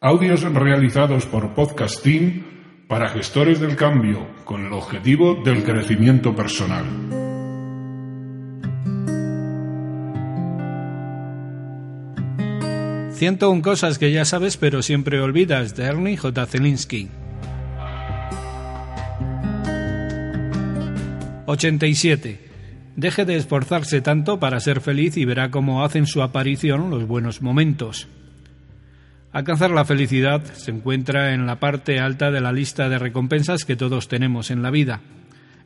Audios realizados por Podcast Team para gestores del cambio con el objetivo del crecimiento personal. un cosas que ya sabes pero siempre olvidas de Ernie J. Zelinsky. 87. Deje de esforzarse tanto para ser feliz y verá cómo hacen su aparición los buenos momentos. Alcanzar la felicidad se encuentra en la parte alta de la lista de recompensas que todos tenemos en la vida.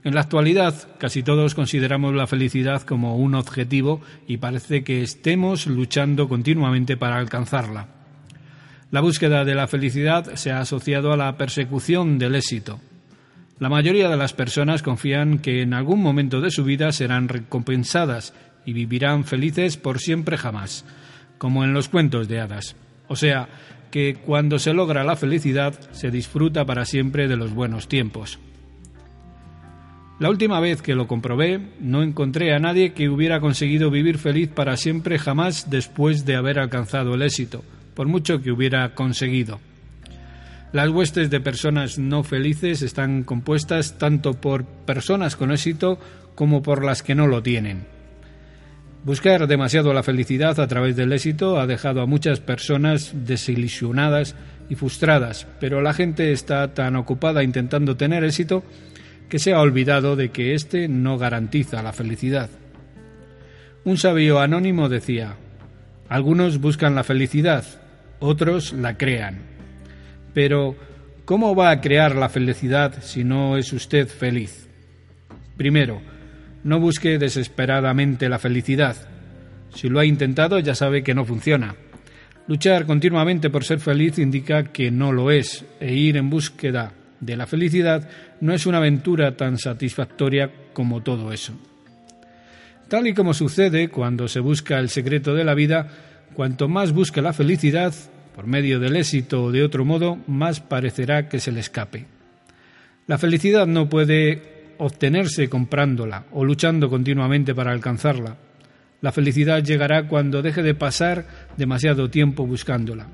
En la actualidad, casi todos consideramos la felicidad como un objetivo y parece que estemos luchando continuamente para alcanzarla. La búsqueda de la felicidad se ha asociado a la persecución del éxito. La mayoría de las personas confían que en algún momento de su vida serán recompensadas y vivirán felices por siempre jamás, como en los cuentos de hadas. O sea, que cuando se logra la felicidad se disfruta para siempre de los buenos tiempos. La última vez que lo comprobé, no encontré a nadie que hubiera conseguido vivir feliz para siempre jamás después de haber alcanzado el éxito, por mucho que hubiera conseguido. Las huestes de personas no felices están compuestas tanto por personas con éxito como por las que no lo tienen. Buscar demasiado la felicidad a través del éxito ha dejado a muchas personas desilusionadas y frustradas, pero la gente está tan ocupada intentando tener éxito que se ha olvidado de que éste no garantiza la felicidad. Un sabio anónimo decía, algunos buscan la felicidad, otros la crean. Pero, ¿cómo va a crear la felicidad si no es usted feliz? Primero, no busque desesperadamente la felicidad. Si lo ha intentado ya sabe que no funciona. Luchar continuamente por ser feliz indica que no lo es, e ir en búsqueda de la felicidad no es una aventura tan satisfactoria como todo eso. Tal y como sucede cuando se busca el secreto de la vida, cuanto más busque la felicidad, por medio del éxito o de otro modo, más parecerá que se le escape. La felicidad no puede obtenerse comprándola o luchando continuamente para alcanzarla. La felicidad llegará cuando deje de pasar demasiado tiempo buscándola.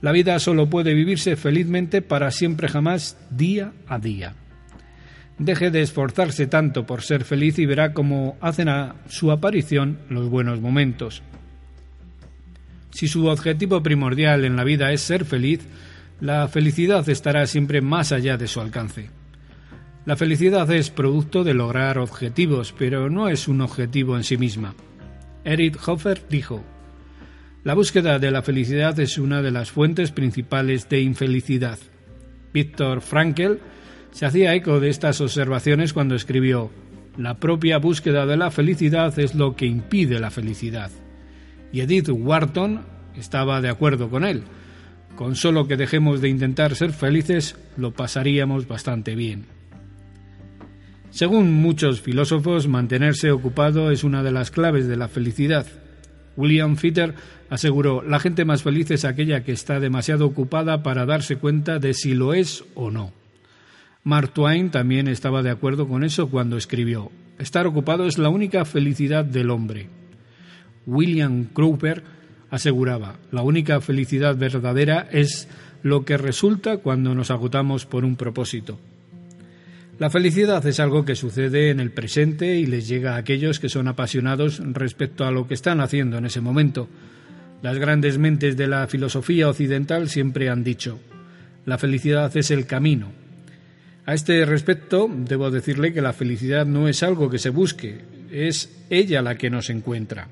La vida solo puede vivirse felizmente para siempre jamás, día a día. Deje de esforzarse tanto por ser feliz y verá cómo hacen a su aparición los buenos momentos. Si su objetivo primordial en la vida es ser feliz, la felicidad estará siempre más allá de su alcance. La felicidad es producto de lograr objetivos, pero no es un objetivo en sí misma. Eric Hofer dijo, La búsqueda de la felicidad es una de las fuentes principales de infelicidad. Víctor Frankl se hacía eco de estas observaciones cuando escribió, La propia búsqueda de la felicidad es lo que impide la felicidad. Y Edith Wharton estaba de acuerdo con él. Con solo que dejemos de intentar ser felices, lo pasaríamos bastante bien. Según muchos filósofos, mantenerse ocupado es una de las claves de la felicidad. William Fitter aseguró, la gente más feliz es aquella que está demasiado ocupada para darse cuenta de si lo es o no. Mark Twain también estaba de acuerdo con eso cuando escribió, estar ocupado es la única felicidad del hombre. William Cowper aseguraba, la única felicidad verdadera es lo que resulta cuando nos agotamos por un propósito. La felicidad es algo que sucede en el presente y les llega a aquellos que son apasionados respecto a lo que están haciendo en ese momento. Las grandes mentes de la filosofía occidental siempre han dicho, la felicidad es el camino. A este respecto, debo decirle que la felicidad no es algo que se busque, es ella la que nos encuentra.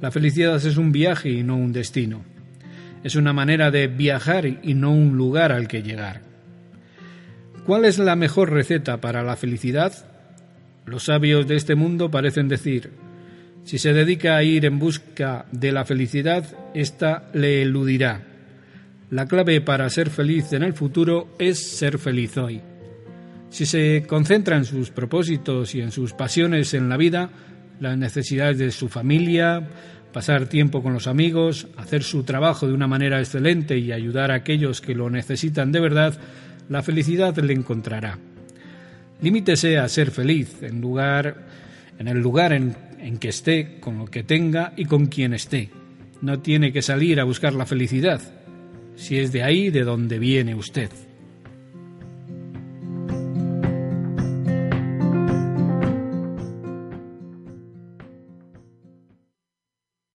La felicidad es un viaje y no un destino. Es una manera de viajar y no un lugar al que llegar. ¿Cuál es la mejor receta para la felicidad? Los sabios de este mundo parecen decir, si se dedica a ir en busca de la felicidad, ésta le eludirá. La clave para ser feliz en el futuro es ser feliz hoy. Si se concentra en sus propósitos y en sus pasiones en la vida, las necesidades de su familia, pasar tiempo con los amigos, hacer su trabajo de una manera excelente y ayudar a aquellos que lo necesitan de verdad, la felicidad le encontrará. Limítese a ser feliz en, lugar, en el lugar en, en que esté, con lo que tenga y con quien esté. No tiene que salir a buscar la felicidad. si es de ahí de donde viene usted.